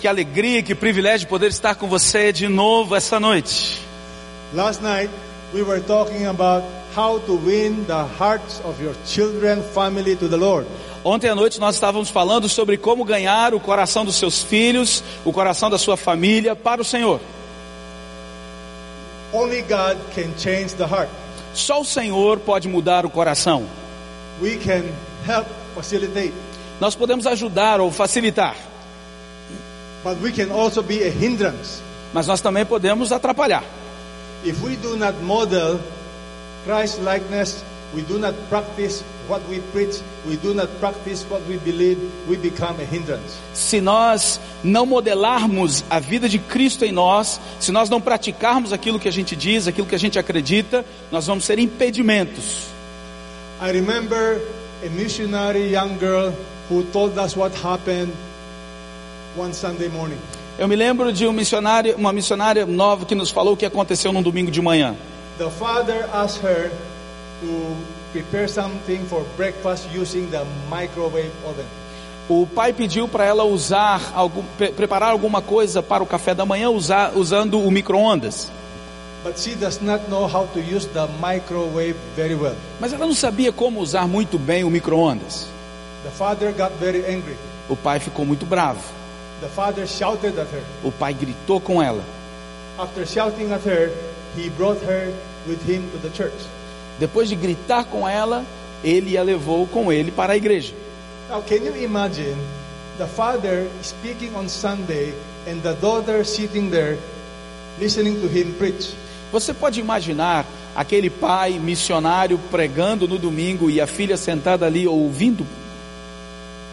Que alegria, que privilégio poder estar com você de novo essa noite. Last night, we were talking about how to win the hearts of your children, family to the Lord. Ontem à noite nós estávamos falando sobre como ganhar o coração dos seus filhos, o coração da sua família para o Senhor. Only God can change the heart. Só o Senhor pode mudar o coração. We can help facilitate, Nós podemos ajudar ou facilitar, but we can also be a hindrance. mas nós também podemos atrapalhar. If we do not model Christ likeness, we do not practice what we preach, we do not practice what we believe, we become a hindrance. Se nós não modelarmos a vida de Cristo em nós, se nós não praticarmos aquilo que a gente diz, aquilo que a gente acredita, nós vamos ser impedimentos. I remember a missionary young girl who told us what happened one Sunday morning. Eu me lembro de um missionário, uma missionária nova que nos falou o que aconteceu num domingo de manhã. The father asked her to prepare something for breakfast using the microwave oven. O pai pediu para ela usar algum, pre- preparar alguma coisa para o café da manhã usar, usando o micro-ondas. But she does not know how to use the microwave very well. Mas ela não sabia como usar muito bem o micro-ondas. The father got very angry. O pai ficou muito bravo. The father shouted at her. O pai gritou com ela. After shouting at her, he brought her with him to the church. Depois de gritar com ela, ele a levou com ele para a igreja. Now, can you imagine the father speaking on Sunday and the daughter sitting there listening to him preach? Você pode imaginar aquele pai missionário pregando no domingo e a filha sentada ali ouvindo?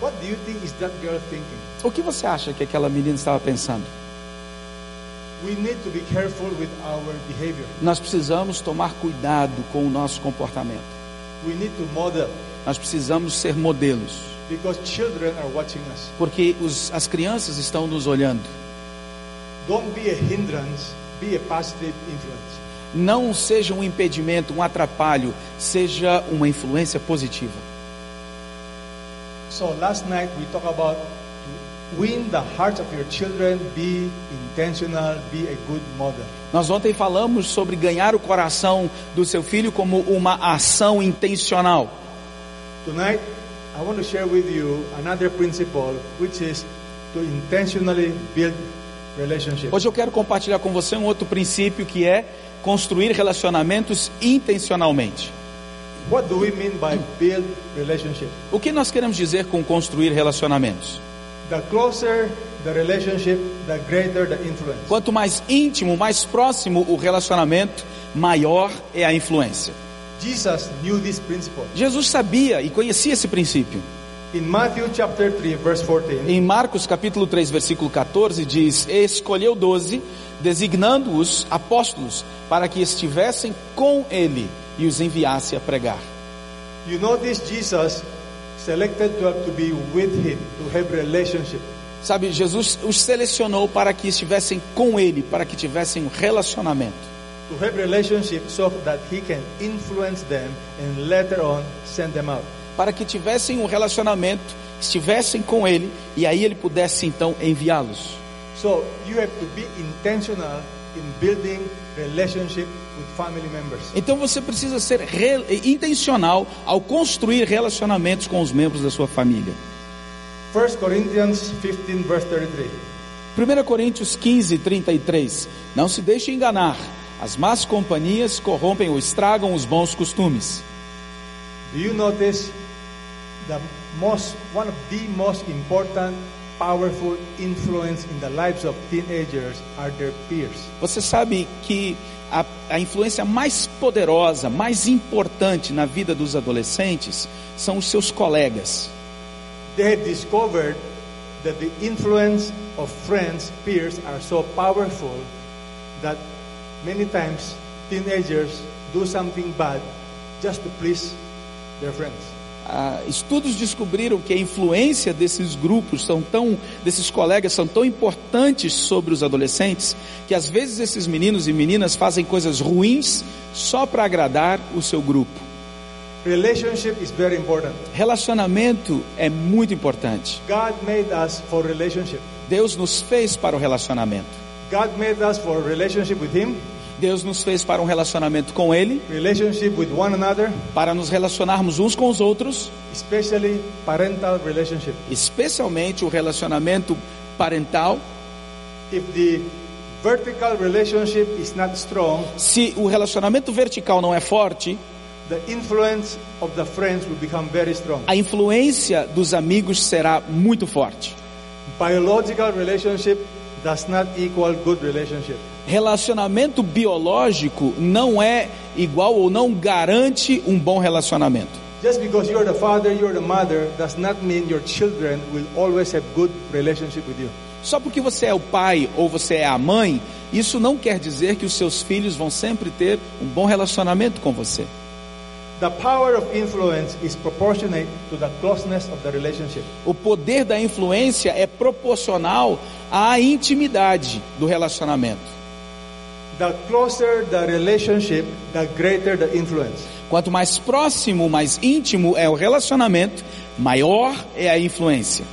What do you think is that girl thinking? O que você acha que aquela menina estava pensando? We need to be careful with our behavior. Nós precisamos tomar cuidado com o nosso comportamento. We need to model Nós precisamos ser modelos, because children are watching us. porque os, as crianças estão nos olhando. Don't be a hindrance, be a positive influence. Não seja um impedimento, um atrapalho, seja uma influência positiva. So last night we talked about win the hearts of your children, be intentional, be a good model. Nós ontem falamos sobre ganhar o coração do seu filho como uma ação intencional. Tonight I want to share with you another principle which is to intentionally build relationships. Hoje eu quero compartilhar com você um outro princípio que é construir relacionamentos intencionalmente. What do we mean by build? O que nós queremos dizer com construir relacionamentos? The closer the relationship, the greater the influence. Quanto mais íntimo, mais próximo o relacionamento, maior é a influência. Jesus knew this principle. Jesus sabia e conhecia esse princípio. In Matthew chapter 3 verse 14, Em Marcos capítulo 3, versículo 14 diz: "E escolheu doze, designando-os apóstolos, para que estivessem com ele e os enviasse a pregar." you notice Jesus selected to, to be with him, to have relationship. Sabe, Jesus os selecionou para que estivessem com ele, para que tivessem um relacionamento. To have relationship so that he can influence them and later on send them out. Para que tivessem um relacionamento, estivessem com ele e aí ele pudesse então enviá-los. So you have to be intentional in building relationship. Então você precisa ser re- intencional ao construir relacionamentos com os membros da sua família. 1 Corinthians 15 verse 33. 1 Coríntios 15, 33. Não se deixe enganar. As más companhias corrompem ou estragam os bons costumes. Do you notice the most one of the most important powerful influence in the lives of teenagers are their peers. Você sabe que a, a influência mais poderosa, mais importante na vida dos adolescentes são os seus colegas. They discovered that the influence of friends, peers are so powerful that many times teenagers do something bad just to please their friends. Ah, estudos descobriram que a influência desses grupos são tão, desses colegas são tão importantes sobre os adolescentes que às vezes esses meninos e meninas fazem coisas ruins só para agradar o seu grupo. Relationship is very important. Relacionamento é muito importante. God made us for relationship. Deus nos fez para o relacionamento. God made us for relationship with Him, Deus nos fez para um relacionamento com Ele, relationship with one another, para nos relacionarmos uns com os outros, especially parental relationship. especialmente o relacionamento parental. If the vertical relationship is not strong, Se o relacionamento vertical não é forte, the influence of the friends will become very strong. a influência dos amigos será muito forte. Biological relationship does not equal good relationship. Relacionamento biológico não é igual ou não garante um bom relacionamento. Just because you're the father, you're the mother, does not mean your children will always have good relationship with you. Só porque você é o pai ou você é a mãe, isso não quer dizer que os seus filhos vão sempre ter um bom relacionamento com você. The power of influence is proportionate to the closeness of the relationship. O poder da influência é proporcional à intimidade do relacionamento. The closer the relationship, the greater the influence. Quanto mais próximo, mais íntimo é o relacionamento, maior é a influência.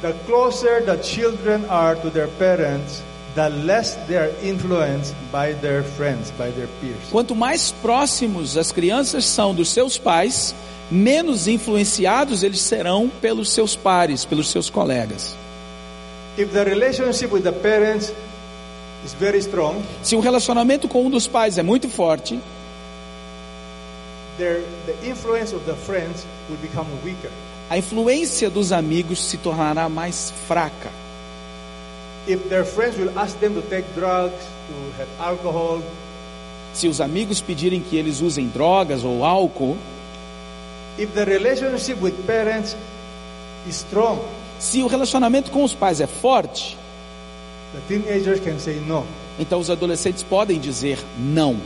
The closer the children are to their parents, the less they are influenced by their friends, by their peers. Quanto mais próximos as crianças são dos seus pais, menos influenciados eles serão pelos seus pares, pelos seus colegas. If the relationship with the parents strong, Se o relacionamento com um dos pais é muito forte, their, a influência dos amigos se tornará mais fraca. Se os amigos pedirem que eles usem drogas ou álcool, if the relationship with parents is strong, se o relacionamento com os pais é forte, the teenagers can say no. então os adolescentes podem dizer não.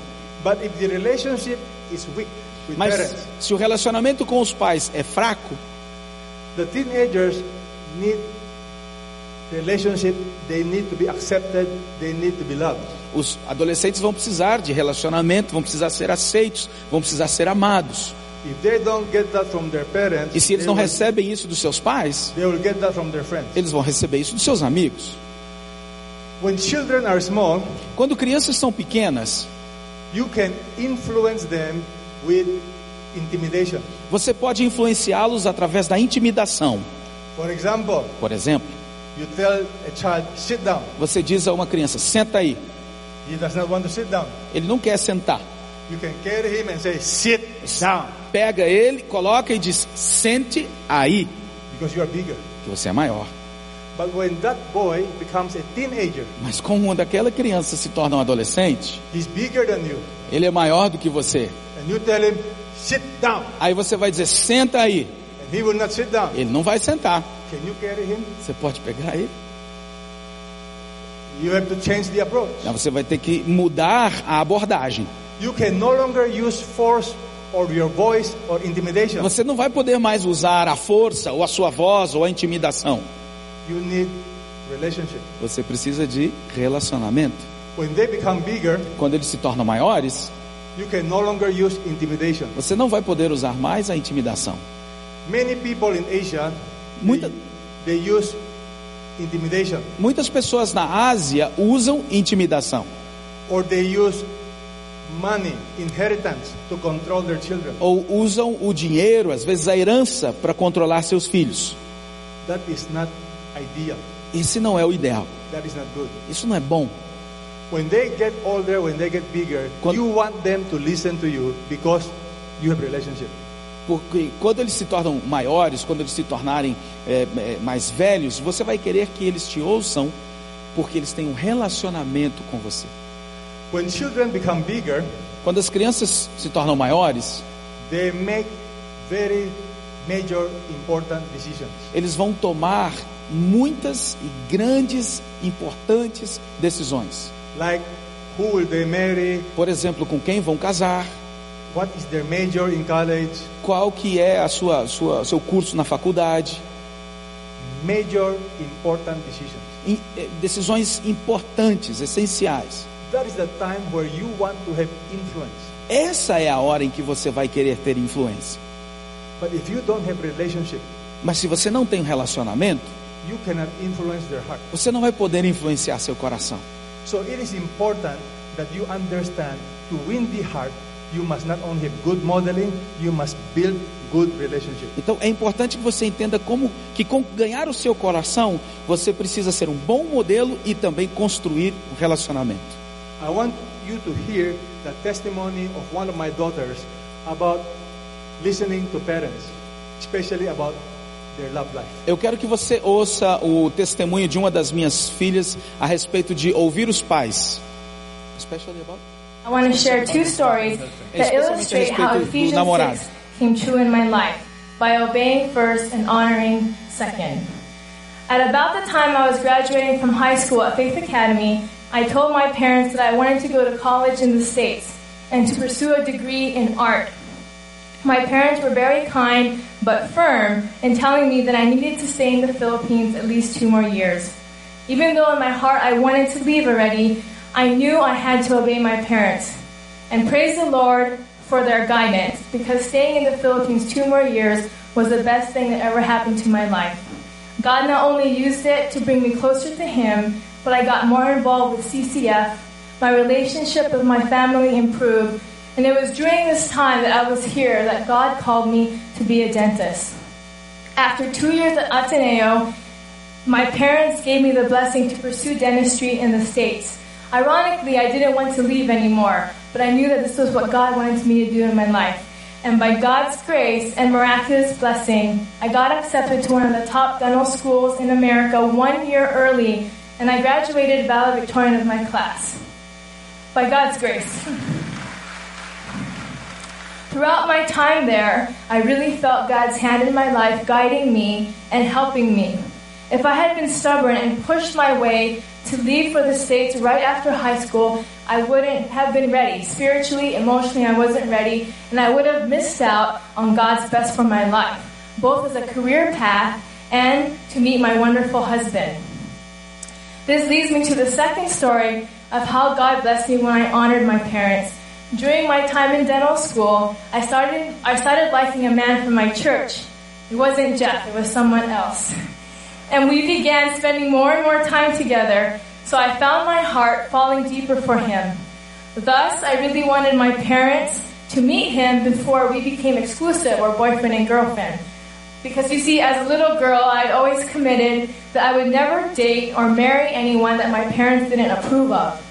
But if the relationship is weak with Mas parents, se o relacionamento com os pais é fraco, the teenagers need relationship, they need to be accepted, they need to be loved. os adolescentes vão precisar de relacionamento, vão precisar ser aceitos, vão precisar ser amados. If they don't get that from their parents, E se eles they, não recebem isso dos seus pais, they will get that from their friends. eles vão receber isso dos seus amigos. When children are small, Quando crianças são pequenas, you can influence them with intimidation. você pode influenciá-los através da intimidação. For example, Por exemplo, you tell a child, sit down. você diz a uma criança: senta aí. He does not want to sit down. Ele não quer sentar. You can carry him and say, sit down, Pega ele, coloca e diz: sente aí, because you are bigger. que você é maior. But when that boy becomes a teenager, Mas como daquela criança se torna um adolescente, he's bigger than you. ele é maior do que você. And you tell him, sit down. Aí você vai dizer: senta aí. And he will not sit down. Ele não vai sentar. Can you carry him? Você pode pegar ele. You have to change the approach. Não, você vai ter que mudar a abordagem. You can no longer use force or your voice or intimidation. Você não vai poder mais usar a força, ou a sua voz, ou a intimidação. You need relationship. Você precisa de relacionamento. When they become bigger, Quando eles se tornam maiores, you can no longer use intimidation. você não vai poder usar mais a intimidação. Many people in Asia, Muita- they, they use intimidation Muitas pessoas na Ásia usam intimidação or they use money, inheritance to control their children. ou usam o dinheiro, às vezes a herança, para controlar seus filhos. That is not. Esse não é o ideal. Isso não é bom. When they get older, when they get bigger, Quando- you want them to listen to you because you have relationship. Porque quando eles se tornam maiores, quando eles se tornarem é, é, mais velhos, você vai querer que eles te ouçam, porque eles têm um relacionamento com você. When children become bigger, Quando as crianças se tornam maiores, they make very major important decisions. eles vão tomar muitas e grandes, importantes decisões. Like who will they marry, Por exemplo, com quem vão casar, what is their major in college, qual que é a sua, sua seu curso na faculdade, major important decisions. em- eh, decisões importantes, essenciais. That is the time where you want to have influence. Essa é a hora em que você vai querer ter influência. But if you don't have relationship, Mas se você não tem um relacionamento, you cannot influence their heart. você não vai poder influenciar seu coração. So it is important that you understand to win the heart, you must not only have good modeling, you must build good relationship. Então é importante que você entenda como que com ganhar o seu coração, você precisa ser um bom modelo e também construir um relacionamento. I want you to hear the testimony of one of my daughters about listening to parents, especially about. Eu quero que você ouça o testemunho de uma das minhas filhas a respeito de ouvir os pais. Especially about I want to share two stories that illustrate how Ephesians namorado. 6 came true in my life by obeying first and honoring second. At about the time I was graduating from high school at Faith Academy, I told my parents that I wanted to go to college in the States and to pursue a degree in art. My parents were very kind but firm in telling me that I needed to stay in the Philippines at least two more years. Even though in my heart I wanted to leave already, I knew I had to obey my parents. And praise the Lord for their guidance because staying in the Philippines two more years was the best thing that ever happened to my life. God not only used it to bring me closer to Him, but I got more involved with CCF. My relationship with my family improved, and it was during this time that I was here that God called me to be a dentist. After two years at Ateneo, my parents gave me the blessing to pursue dentistry in the States. Ironically, I didn't want to leave anymore, but I knew that this was what God wanted me to do in my life. And by God's grace and miraculous blessing, I got accepted to one of the top dental schools in America one year early, and I graduated valedictorian of my class. By God's grace. Throughout my time there, I really felt God's hand in my life guiding me and helping me. If I had been stubborn and pushed my way to leave for the States right after high school, I wouldn't have been ready. Spiritually, emotionally, I wasn't ready, and I would have missed out on God's best for my life, both as a career path and to meet my wonderful husband. This leads me to the second story of how God blessed me when I honored my parents. During my time in dental school, I started I started liking a man from my church. It wasn't Jeff, it was someone else. And we began spending more and more time together, so I found my heart falling deeper for him. Thus, I really wanted my parents to meet him before we became exclusive or boyfriend and girlfriend. Because you see, as a little girl, I'd always committed that I would never date or marry anyone that my parents didn't approve of.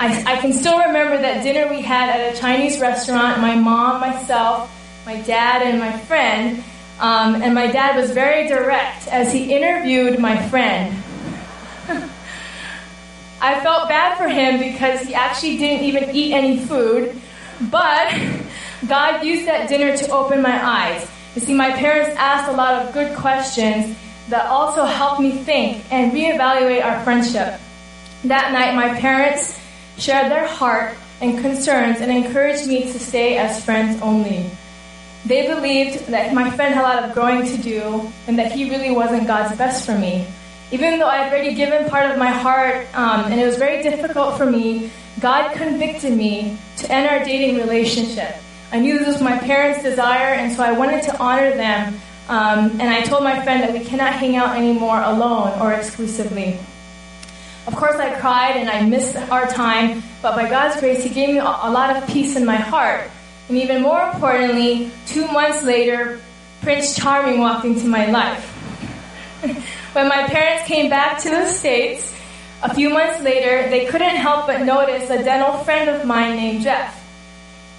I, I can still remember that dinner we had at a Chinese restaurant, my mom, myself, my dad, and my friend. Um, and my dad was very direct as he interviewed my friend. I felt bad for him because he actually didn't even eat any food, but God used that dinner to open my eyes. You see, my parents asked a lot of good questions that also helped me think and reevaluate our friendship. That night, my parents shared their heart and concerns and encouraged me to stay as friends only. They believed that my friend had a lot of growing to do and that he really wasn't God's best for me. Even though I had already given part of my heart um, and it was very difficult for me, God convicted me to end our dating relationship. I knew this was my parents' desire, and so I wanted to honor them. Um, and I told my friend that we cannot hang out anymore alone or exclusively. Of course, I cried and I missed our time, but by God's grace, He gave me a lot of peace in my heart. And even more importantly, two months later, Prince Charming walked into my life. when my parents came back to the States, a few months later, they couldn't help but notice a dental friend of mine named Jeff.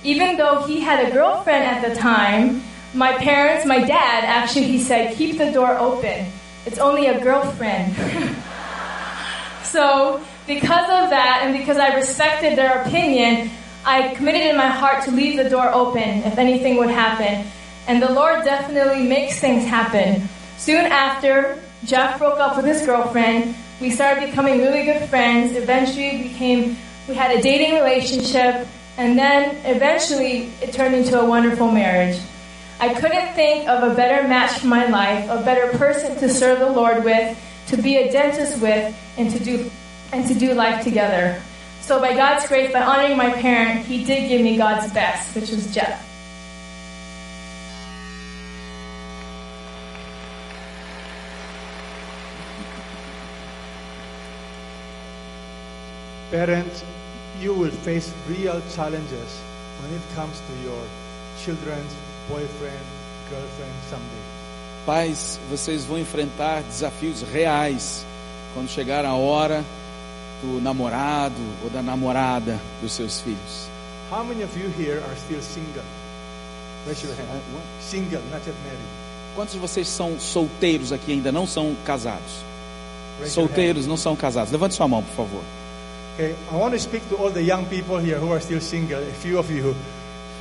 Even though he had a girlfriend at the time, my parents, my dad, actually, he said, keep the door open. It's only a girlfriend. So, because of that, and because I respected their opinion, I committed in my heart to leave the door open if anything would happen. And the Lord definitely makes things happen. Soon after, Jeff broke up with his girlfriend. We started becoming really good friends. Eventually, became we had a dating relationship, And then eventually it turned into a wonderful marriage. I couldn't think of a better match for my life, a better person to serve the Lord with, to be a dentist with, and to do and to do life together. So by God's grace, by honoring my parent, he did give me God's best, which was Jeff. Parents, you will face real challenges when it comes to your children's boyfriend, girlfriend someday. Pais, vocês vão enfrentar desafios reais quando chegar a hora do namorado ou da namorada dos seus filhos. How many of you here are still single? Raise your hand. Single, not yet married. Quantos de vocês são solteiros aqui ainda não são casados? Raise Solteiros não são casados. Levante sua mão, por favor. Okay, I want to speak to all the young people here who are still single. A few of you,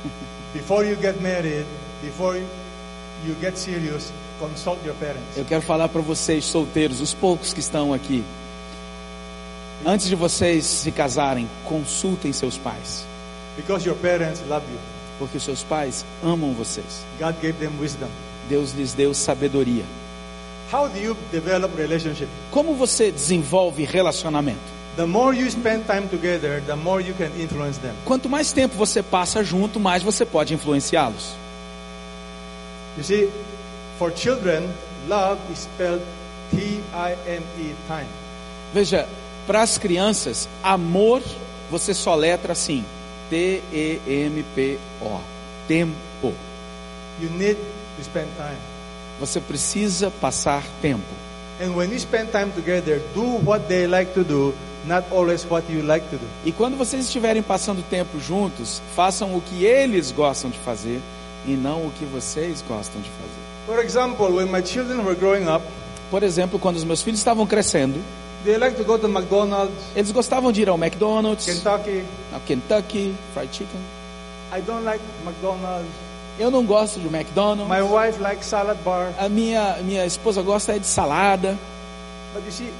before you get married, before you get serious. Eu quero falar para vocês, solteiros, os poucos que estão aqui. Antes de vocês se casarem, consultem seus pais, Because your parents love you. porque seus pais amam vocês. God gave them wisdom. Deus lhes deu sabedoria. How do you develop relationship? Como você desenvolve relacionamento? The more you spend time together, the more you can influence them. Quanto mais tempo você passa junto, mais você pode influenciá-los. You see, for children, love is spelled T-I-M-E, time. Veja, para as crianças, amor você soletra assim: T-E-M-P-O. Tempo. You need to spend time. Você precisa passar tempo. And when you spend time together, do what they like to do, not always what you like to do. E quando vocês estiverem passando tempo juntos, façam o que eles gostam de fazer e não o que vocês gostam de fazer. For example, when my children were growing up, Por exemplo, quando os meus filhos estavam crescendo, they like to go to McDonald's, eles gostavam de ir ao McDonald's, Kentucky. ao Kentucky Fried Chicken. I don't like McDonald's. Eu não gosto de McDonald's. My wife likes salad bar. A minha minha esposa gosta é de salada, But you see,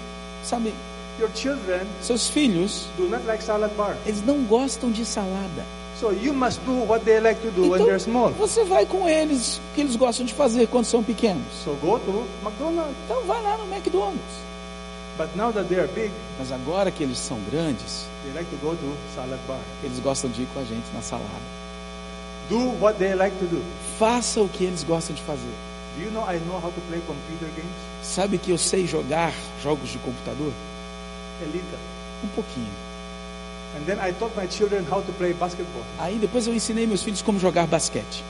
sabe? your children Seus filhos, do not like salad bar. eles não gostam de salada. So you must do what they like to do when they're small. você vai com eles, o que eles gostam de fazer quando são pequenos. So go to McDonald's. Então vai lá no McDonald's. But now that they are big, Mas agora que eles são grandes, they like to go to salad bar. eles gostam de ir com a gente na salada. Do what they like to do. Faça o que eles gostam de fazer. Do you know I know how to play computer games? Sabe que eu sei jogar jogos de computador? A little. Um pouquinho. Aí depois eu ensinei meus filhos como jogar basquete.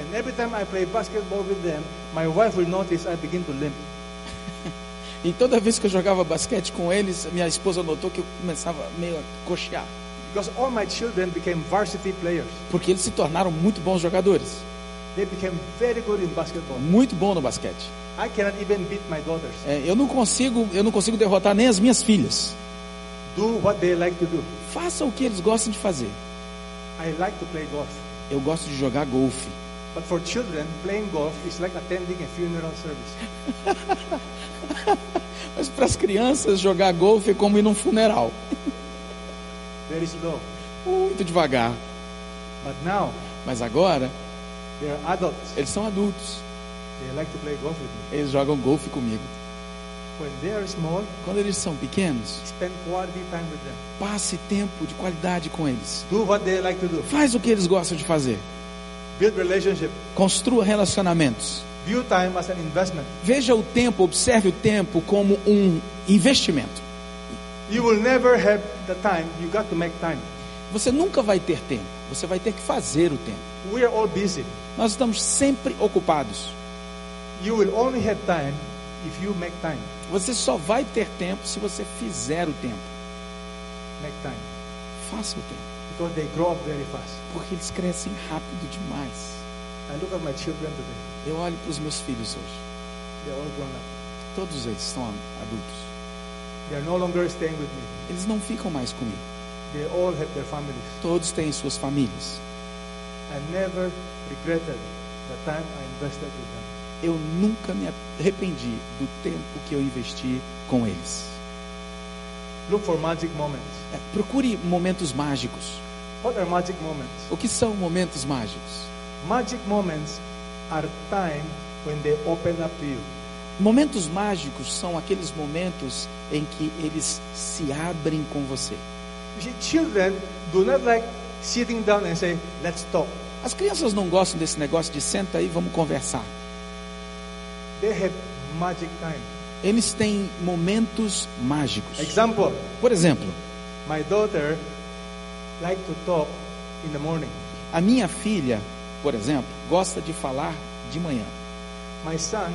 And every time I play basketball with them, my wife will notice I begin to limp. E toda vez que eu jogava basquete com eles, minha esposa notou que eu começava meio a coxear. Because all my children became varsity players. Porque eles se tornaram muito bons jogadores. They became very good in basketball. Muito bom no basquete. I cannot even beat my daughters. É, eu não consigo, eu não consigo derrotar nem as minhas filhas. Do what they like to do. Faça o que eles gostam de fazer. I like to play golf. Eu gosto de jogar golfe. But for children, playing golf is like attending a funeral service. Mas para as crianças, jogar golfe é como ir num funeral. Very slow. Muito devagar. But now, Mas agora, they are adults. eles são adultos. They like to play golf with me. Eles jogam golfe comigo. When they are small, Quando eles são pequenos, spend quality time with them. passe tempo de qualidade com eles. Like. Faz o que eles gostam de fazer. Construa relacionamentos. Veja o tempo, observe o tempo como um investimento. Você nunca vai ter tempo. Você vai ter que fazer o tempo. Nós estamos sempre ocupados. You will only have time if you make time. Você só vai ter tempo se você fizer o tempo. Make time. Faça o tempo. Because they grow up very fast. Porque eles crescem rápido demais. I look at my children today. Eu olho para os meus filhos hoje. They're all grown up. Todos eles estão adultos. They are no longer staying with me. Eles não ficam mais comigo. They all have their families. Todos têm suas famílias. I never regretted the time I invested with them. Eu nunca me arrependi do tempo que eu investi com eles. Look for magic moments. É, procure momentos mágicos. What are magic moments? O que são momentos mágicos? Magic moments are time when they open up to you. Momentos mágicos são aqueles momentos em que eles se abrem com você. See, children do not like sitting down and say, let's talk. As crianças não gostam desse negócio de senta aí, vamos conversar. They have magic time. Eles têm momentos mágicos. Example, Por exemplo, my daughter like to talk in the morning. a minha filha, por exemplo, gosta de falar de manhã. My son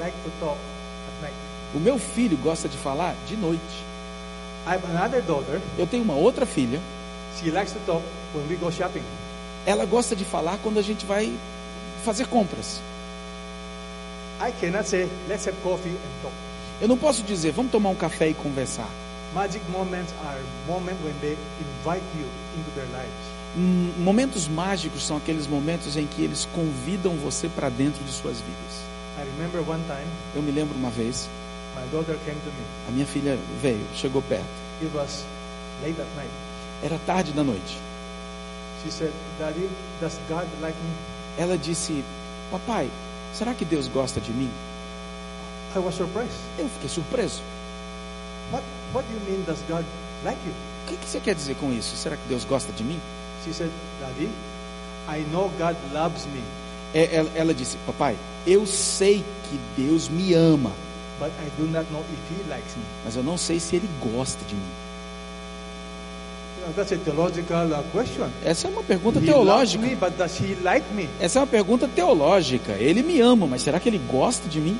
like to talk at night. O meu filho gosta de falar de noite. I have another daughter. Eu tenho uma outra filha, She likes to talk when we go shopping. ela gosta de falar quando a gente vai fazer compras. I cannot say, let's have coffee and talk. Eu não posso dizer, vamos tomar um café e conversar. Magic moments are moments when they invite you into their lives. Hum, Momentos mágicos são aqueles momentos em que eles convidam você para dentro de suas vidas. I remember one time, Eu me lembro uma vez, my daughter came to me. a minha filha veio, chegou perto. It was late at night. Era tarde da noite. She said, Daddy, does God like me? Ela disse: Papai, será que Deus gosta de mim? I was surprised. Eu fiquei surpreso. What, what do you mean, does God like you? O que, que você quer dizer com isso? Será que Deus gosta de mim? She said, Daddy, I know God loves me, É, ela, ela disse: Papai, eu sei que Deus me ama, but I do not know if He likes me. mas eu não sei se Ele gosta de mim. You know, that's a theological uh, question. Essa é uma pergunta teológica. me, but does He like me? Essa é uma pergunta teológica. Ele me ama, mas será que ele gosta de mim?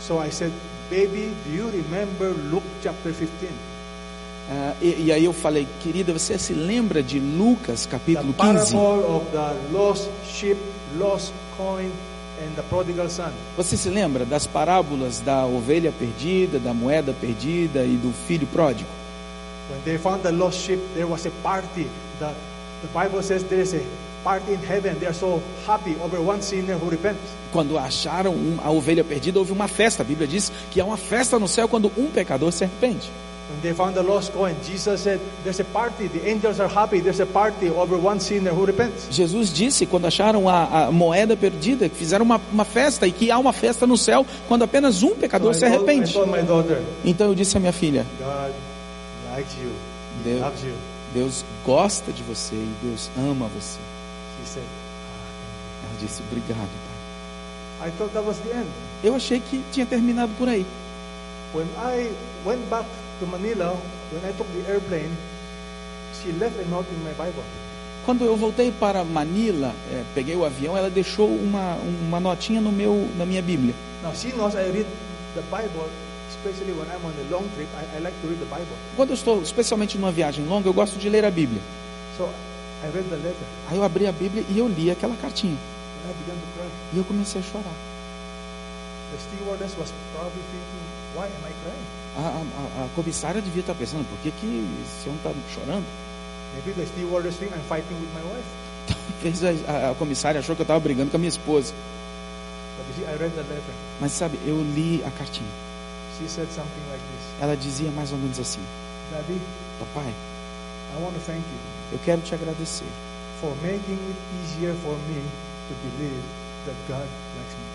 So I said, Baby, do you remember Luke chapter 15? Ah, e, aí eu falei, querida, você se lembra de Lucas capítulo 15? parable of the lost sheep, lost coin, and the prodigal son. Você se lembra das parábolas da ovelha perdida, da moeda perdida e do filho pródigo? When they found the lost sheep, there was a party. The, the Bible says there is a party in heaven. They are so happy over one sinner who repents. Quando acharam a ovelha perdida, houve uma festa. A Bíblia diz que há uma festa no céu quando um pecador se arrepende. When they found the lost coin, Jesus said, There's a party. The angels are happy. There's a party over one sinner who repents. Jesus disse, quando acharam a, a moeda perdida, que fizeram uma, uma festa e que há uma festa no céu quando apenas um So pecador I, se told, arrepende. told my daughter, Então eu disse à minha filha: God likes you. Deus, loves you. Deus gosta de você e Deus ama você. She said, Ela disse: Obrigado, pai. I thought that was the end. Eu achei que tinha terminado por aí. When I went back to Manila, when I took the airplane, she left a note in my Bible. Quando eu voltei para Manila, eh, peguei o avião, ela deixou uma, uma notinha no meu, na minha Bíblia. Now she knows I read the Bible, Quando eu estou, especialmente numa viagem longa, eu gosto de ler a Bíblia. So I read the letter Aí eu abri a Bíblia e eu li aquela cartinha. E eu comecei a chorar. The stewardess was probably thinking, why am I crying? A, a- a- a comissária devia estar pensando, por que, que esse homem está chorando? Maybe the stewardess think I'm fighting with my wife. Talvez a, a- a comissária achou que eu estava brigando com a minha esposa. But you see, I read the letter. Mas sabe, eu li a cartinha. She said something like this. Ela dizia mais ou menos assim: Daddy, Papai, I want to thank you eu quero te agradecer for making it easier for me to believe that God likes me.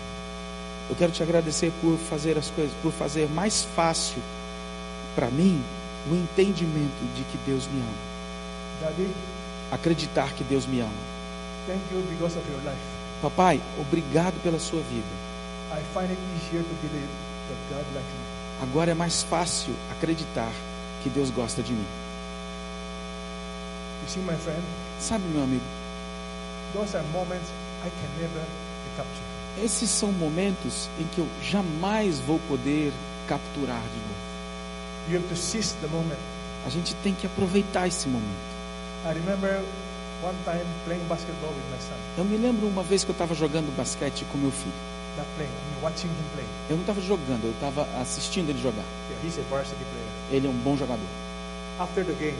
Eu quero te agradecer por fazer as coisas, por fazer mais fácil para mim o entendimento de que Deus me ama. Daddy, Acreditar que Deus me ama. thank you because of your life. Papai, obrigado pela sua vida. I find it easier to believe that God likes me. Agora é mais fácil acreditar que Deus gosta de mim. You see, my friend, Sabe, meu amigo, those are moments I can never recapture. esses são momentos em que eu jamais vou poder capturar de novo. You have to seize the moment. A gente tem que aproveitar esse momento. I remember one time playing basketball with my son. Eu me lembro uma vez que eu estava jogando basquete com meu filho. Eu não estava jogando, eu estava assistindo ele jogar. Ele é um bom jogador. After the game,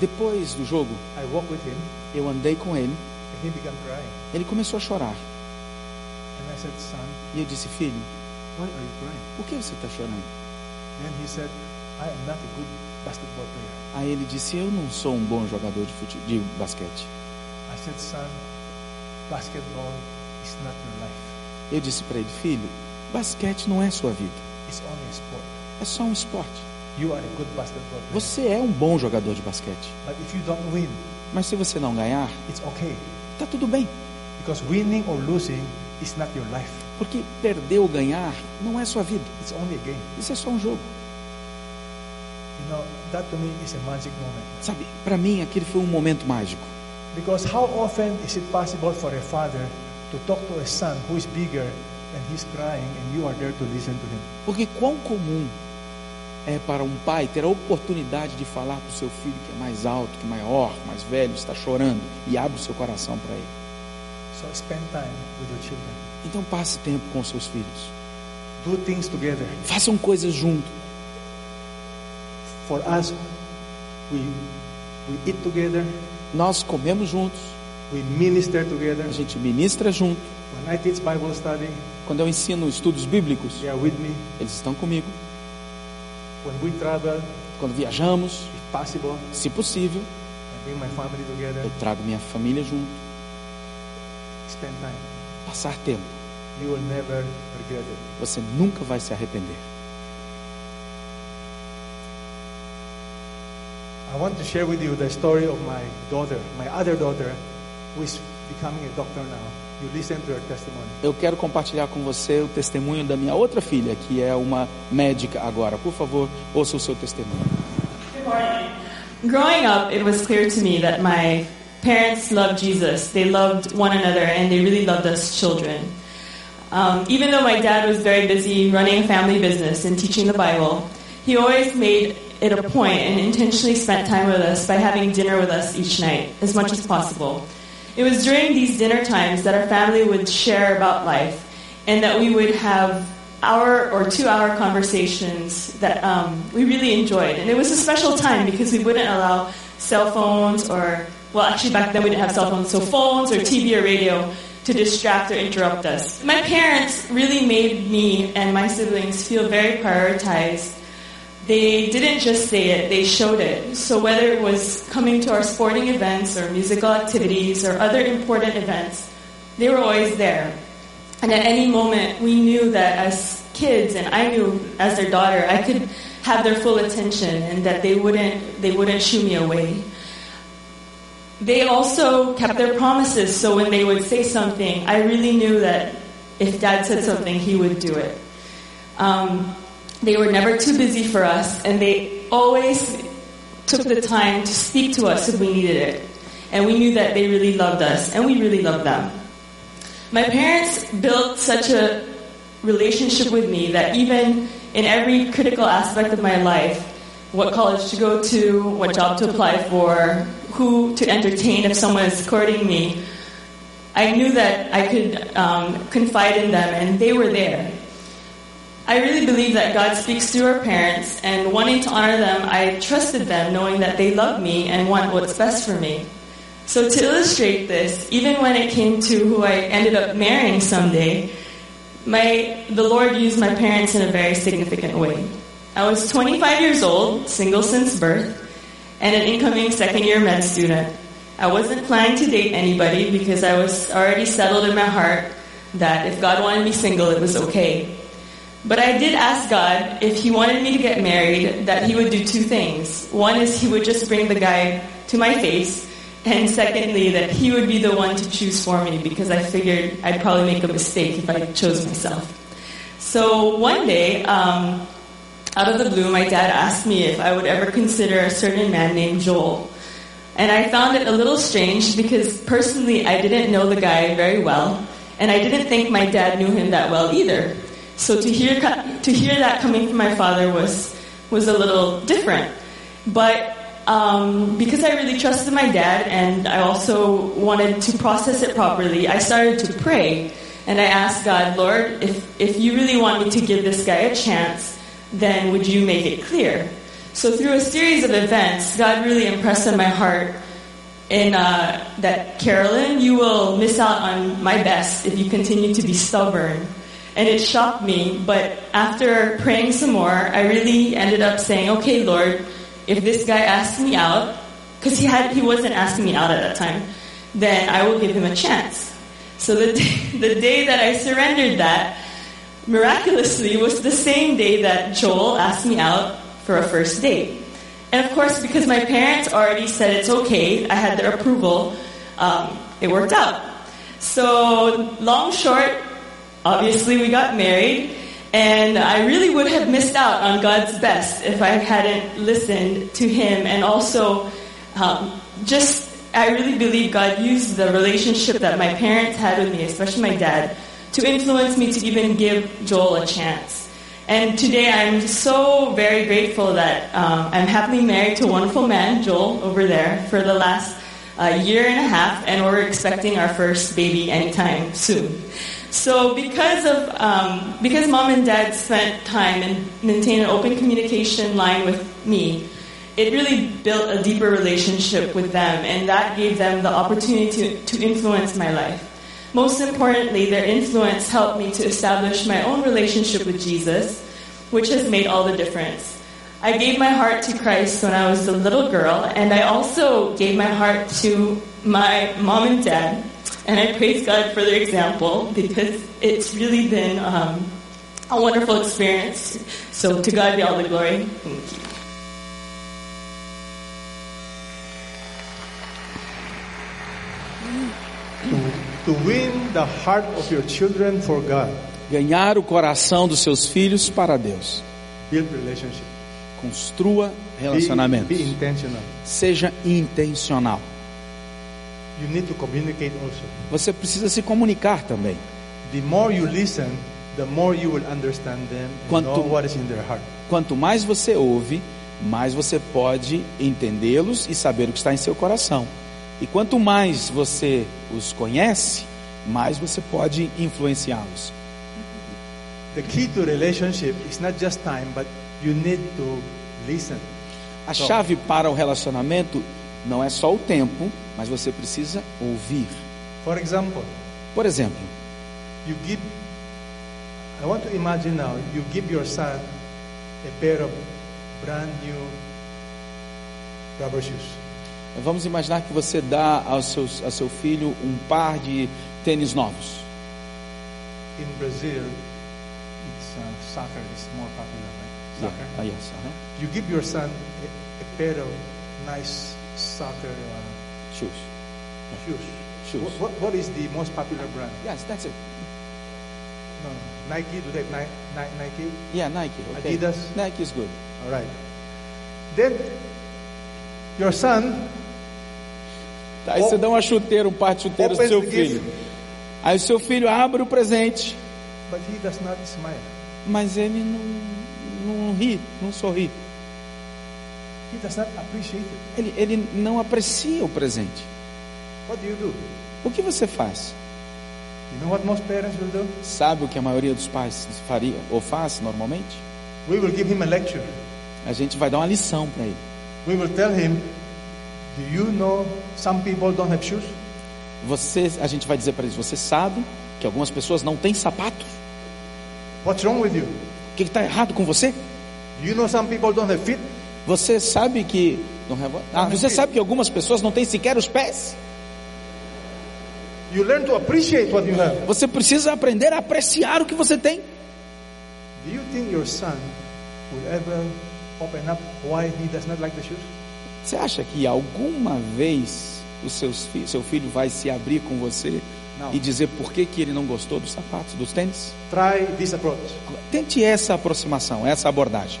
Depois do jogo, I walked with him eu andei com ele. and he began crying. Ele começou a chorar. E eu disse, filho, por que você está chorando? Then he said, I am not a good basketball player. Aí ele disse: Eu não sou um bom jogador de, fute... de basquete. I said, son, basketball is not your life. Eu disse para ele: Filho, basquete não é sua vida, sport. é só um esporte. You are a good basketball player. Você é um bom jogador de basquete, But if you don't win, mas se você não ganhar, it's okay. tá tudo bem, Because winning or losing is not your life. porque perder ou ganhar não é sua vida, It's only a game. isso é só um jogo. You know, that to me is a magic moment. Sabe, para mim aquele foi um momento mágico. Because how often is it possible for a father to talk to a son who is bigger and he's crying and you are there to listen to him? Porque quão comum é para um pai ter a oportunidade de falar para o seu filho que é mais alto, que é maior, mais velho, está chorando e abre o seu coração para ele. So spend time with your children. Então passe tempo com seus filhos. Do things together. Façam coisas junto. For us, we we eat together, Nós comemos juntos, we minister together. a gente ministra junto. When I teach Bible study, Quando eu ensino estudos bíblicos, they are with me. eles estão comigo. When we travel, Quando viajamos, if possible, se possível, I bring my family together. eu trago minha família junto. Spend time. Passar tempo. You will never regret it. Você nunca vai se arrepender. I want to share with you the story of my daughter, my other daughter, who is becoming a doctor now. You listen to her testimony. Eu quero compartilhar com você o testemunho da minha outra filha, que é uma médica agora. Por favor, ouça o seu testemunho. Good morning. Growing up, it was clear to me that my parents loved Jesus. They loved one another, and they really loved us children. Um, even though my dad was very busy running a family business and teaching the Bible, he always made it a point and intentionally spent time with us by having dinner with us each night, as much as possible. It was during these dinner times that our family would share about life and that we would have hour or two hour conversations that um, we really enjoyed. And it was a special time because we wouldn't allow cell phones or, well, actually back then we didn't have cell phones, so phones or TV or radio to distract or interrupt us. My parents really made me and my siblings feel very prioritized they didn't just say it, they showed it. So whether it was coming to our sporting events or musical activities or other important events, they were always there. And at any moment, we knew that as kids, and I knew as their daughter, I could have their full attention and that they wouldn't, they wouldn't shoo me away. They also kept their promises, so when they would say something, I really knew that if dad said something, he would do it. Um, they were never too busy for us, and they always took the time to speak to us if we needed it. And we knew that they really loved us, and we really loved them. My parents built such a relationship with me that even in every critical aspect of my life, what college to go to, what job to apply for, who to entertain if someone is courting me, I knew that I could um, confide in them, and they were there. I really believe that God speaks through our parents, and wanting to honor them, I trusted them, knowing that they love me and want what's best for me. So to illustrate this, even when it came to who I ended up marrying someday, my the Lord used my parents in a very significant way. I was 25 years old, single since birth, and an incoming second year med student. I wasn't planning to date anybody because I was already settled in my heart that if God wanted me single, it was okay. But I did ask God if He wanted me to get married, that He would do two things. One is He would just bring the guy to my face, and secondly, that He would be the one to choose for me because I figured I'd probably make a mistake if I chose myself. So one day, um, out of the blue, my dad asked me if I would ever consider a certain man named Joel. And I found it a little strange because personally I didn't know the guy very well, and I didn't think my dad knew him that well either. So to hear to hear that coming from my father was was a little different. But um, because I really trusted my dad, and I also wanted to process it properly, I started to pray, and I asked God, Lord, if if you really want me to give this guy a chance, then would you make it clear? So through a series of events, God really impressed on my heart in uh, that Carolyn, you will miss out on my best if you continue to be stubborn. And it shocked me. But after praying some more, I really ended up saying, "Okay, Lord, if this guy asks me out, because he had he wasn't asking me out at that time, then I will give him a chance." So the day, the day that I surrendered that, miraculously, was the same day that Joel asked me out for a first date. And of course, because my parents already said it's okay, I had their approval, um, it worked out. So, long short, obviously we got married, and I really would have missed out on God's best if I hadn't listened to Him and also um, just, I really believe God used the relationship that my parents had with me, especially my dad, to influence me to even give Joel a chance. And today I'm so very grateful that um, I'm happily married to a wonderful man, Joel, over there, for the last uh, year and a half, and we're expecting our first baby anytime soon. So because of um, because mom and dad spent time and maintained an open communication line with me, it really built a deeper relationship with them, and that gave them the opportunity to, to influence my life. Most importantly, their influence helped me to establish my own relationship with Jesus, which has made all the difference. I gave my heart to Christ when I was a little girl, and I also gave my heart to my mom and dad. And I praise God for their example because it's really been um, a wonderful experience. So to God be all the glory. Thank you. To win the heart of your children for God, Ganhar o coração dos seus filhos para Deus. build relationship. Construa Be, relacionamentos. be intentional. Seja intencional. You need to communicate also. Você precisa se comunicar também. The more you listen, the more you will understand them and Quanto- know what is in their heart. Quanto mais você ouve, mais você pode entendê-los e saber o que está em seu coração. E quanto mais você os conhece, mais você pode influenciá-los. The key to relationship is not just time, but you need to listen. A chave para o relacionamento não é só o tempo, mas você precisa ouvir. For example, Por exemplo, you give. I want to imagine now. You give your son a pair of brand new rubber shoes. vamos imaginar que você dá ao seu, ao seu filho um par de tênis novos. In Brazil, it's uh, soccer is more popular, right? Yeah. Soccer. Ah, yes, aham. You give your son a, a pair of nice soccer uh, Shoes. shoes. Shoes. What, what, is the most popular brand? Yes, that's it. No, no. Nike. Do they have Ni- Ni- Nike? Yeah, Nike. Okay. Adidas. Nike is good. All right. Then your son Aí você dá uma chuteira, um par de chuteiras pro opens seu filho. Aí o seu filho abre o presente, but he does not smile. mas ele não, não ri, não sorri. He does not appreciate it. Ele, ele não aprecia o presente. What do you do? O que você faz? You know what most parents will do? Sabe o que a maioria dos pais faria ou faz normalmente? We will give him a lecture. A gente vai dar uma lição para ele. We will tell him, Do you know some people don't have shoes? Você, a gente vai dizer para eles: você sabe que algumas pessoas não têm sapatos? What's wrong with you? O que está errado com você? Do you know some people don't have feet? Você sabe que não have- ah, você sabe que algumas pessoas não têm sequer os pés? You learn to appreciate what you have. Você precisa aprender a apreciar o que você tem. Do you think your son will ever open up why he does not like the shoes? Você acha que alguma vez o seus seu filho vai se abrir com você Não. e dizer por que, que ele não gostou dos sapatos, dos tênis? Try this approach. Tente essa aproximação, essa abordagem.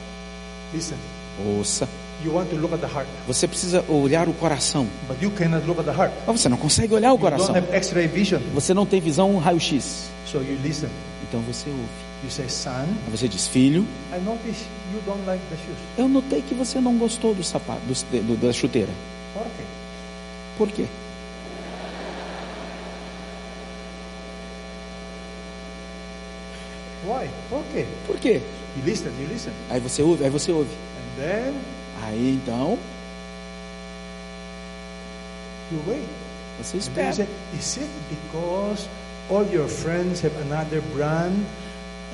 Listen, Ouça, you want to look at the heart, você precisa olhar o coração, but you cannot look at the heart. mas você não consegue olhar o coração. Você não tem visão raio-x. Então você ouve. You say, son, Aí você diz, filho, I notice you don't like the shoes. eu notei que você não gostou do sapato, dos- do- da chuteira. Por quê? Por quê? Why? Por quê? Aí você ouve, aí você ouve. Then Aí então you wait. você espera. say, is it because all your friends have another brand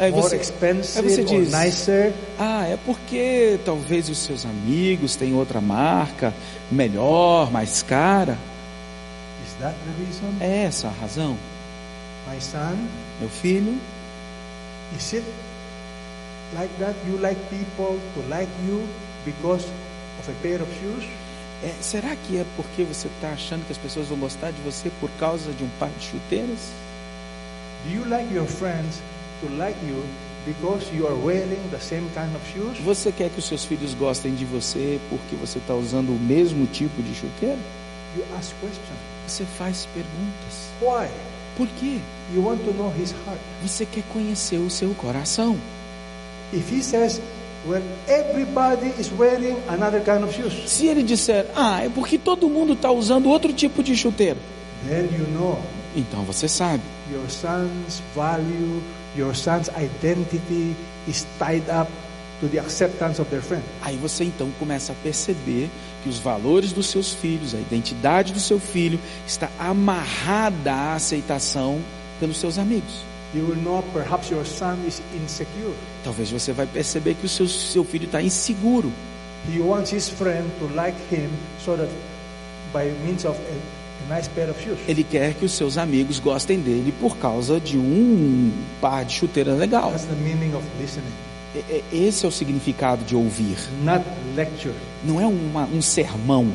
Aí você- aí você diz- nicer. Ah, é porque talvez os seus amigos têm outra marca melhor, mais cara. Is that the reason? É essa a razão. My son, Meu filho, is it like that? You like people to like you because of a pair of shoes? é, será que é porque você está achando que as pessoas vão gostar de você por causa de um par de chuteiras? Do you like your friends to like you because you are wearing the same kind of shoes? Você quer que os seus filhos gostem de você porque você está usando o mesmo tipo de chuteira? You ask questions. Você faz perguntas. Why? Por quê? You want to know his heart. Você quer conhecer o seu coração. If he says, well, everybody is wearing another kind of shoes, Se ele disser, ah, é porque todo mundo está usando outro tipo de chuteira, then you know então você sabe. your son's value, your son's identity is tied up to the acceptance of their friend. Aí você então começa a perceber que os valores dos seus filhos, a identidade do seu filho está amarrada à aceitação pelos seus amigos. You will know perhaps your son is insecure. Talvez você vai perceber que o seu, seu filho está inseguro. He wants his friend to like him so that by means of a, a nice pair of shoes. Ele quer que os seus amigos gostem dele por causa de um par de chuteira legal. That's the meaning of listening, Esse é o significado de ouvir. not lecture. Não é uma- um sermão.